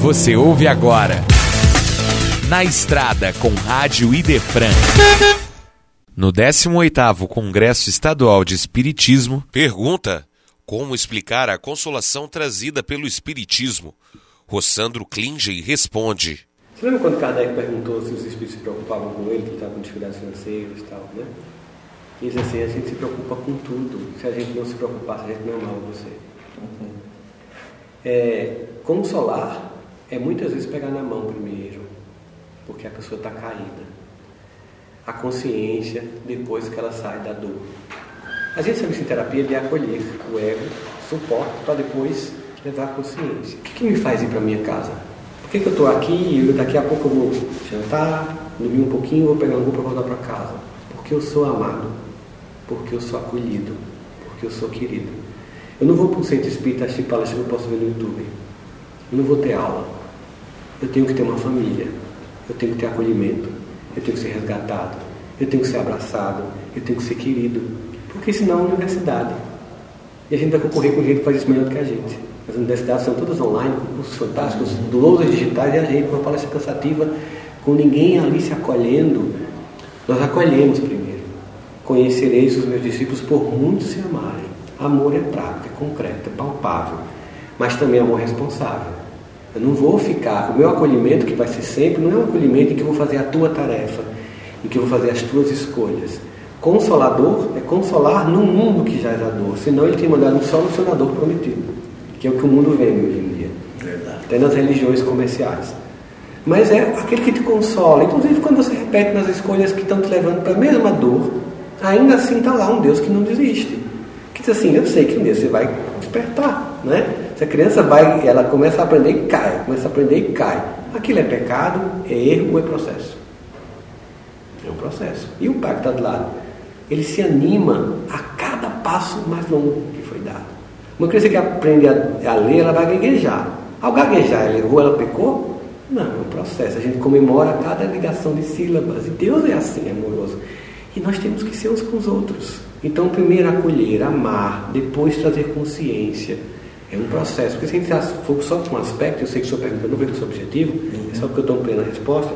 Você ouve agora. Na Estrada com Rádio Idefran. No 18º Congresso Estadual de Espiritismo, pergunta: Como explicar a consolação trazida pelo Espiritismo? Rossandro Klinge responde: Você lembra quando Kardec perguntou se os espíritos se preocupavam com ele, que estava com dificuldades financeiras e tal, né? E diz assim: a gente se preocupa com tudo. Se a gente não se preocupasse, a gente não amava você. Uhum. É, consolar é muitas vezes pegar na mão primeiro, porque a pessoa está caída. A consciência depois que ela sai da dor. A gente sabe em terapia de acolher o ego, suporte, para depois levar a consciência. O que, que me faz ir para minha casa? Por que, que eu estou aqui e daqui a pouco eu vou jantar, dormir um pouquinho, vou pegar um voo para voltar para casa? Porque eu sou amado, porque eu sou acolhido, porque eu sou querido. Eu não vou para um centro espírita assistir palestra que eu posso ver no YouTube. Eu não vou ter aula. Eu tenho que ter uma família. Eu tenho que ter acolhimento. Eu tenho que ser resgatado. Eu tenho que ser abraçado. Eu tenho que ser querido. Porque senão é universidade. E a gente vai concorrer com gente que faz isso melhor do que a gente. As universidades são todas online, com cursos fantásticos, lousos digitais, e a gente uma palestra cansativa, com ninguém ali se acolhendo. Nós acolhemos primeiro. Conhecereis os meus discípulos por muito se amarem. Amor é prático, é concreto, é palpável, mas também amor responsável. Eu não vou ficar, o meu acolhimento, que vai ser sempre, não é um acolhimento em que eu vou fazer a tua tarefa, em que eu vou fazer as tuas escolhas. Consolador é consolar no mundo que já é dor, senão ele tem mandado um solucionador prometido, que é o que o mundo vende hoje em dia, Verdade. até nas religiões comerciais. Mas é aquele que te consola, inclusive quando você repete nas escolhas que estão te levando para a mesma dor, ainda assim está lá um Deus que não desiste diz assim, eu sei que um dia você vai despertar, né? Se a criança vai, ela começa a aprender e cai, começa a aprender e cai. Aquilo é pecado, é erro é processo? É um processo. E o pai que está do lado, ele se anima a cada passo mais longo que foi dado. Uma criança que aprende a, a ler, ela vai gaguejar. Ao gaguejar, ela errou, ela pecou? Não, é um processo. A gente comemora cada ligação de sílabas. E Deus é assim, amoroso. E nós temos que ser uns com os outros. Então, primeiro acolher, amar, depois trazer consciência. É um processo. Porque se a gente for só com um aspecto, eu sei que senhor pergunta, não veio com o seu objetivo, uhum. é só porque eu estou plena resposta.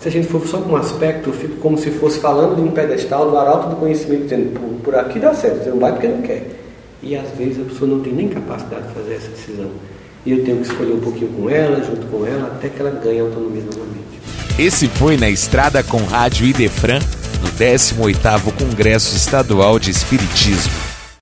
Se a gente for só com um aspecto, eu fico como se fosse falando de um pedestal, do arauto do conhecimento, dizendo, por, por aqui dá certo, você não vai porque não quer. E às vezes a pessoa não tem nem capacidade de fazer essa decisão. E eu tenho que escolher um pouquinho com ela, junto com ela, até que ela ganhe autonomia novamente. Esse foi Na Estrada com Rádio Idefran no 18º Congresso Estadual de Espiritismo.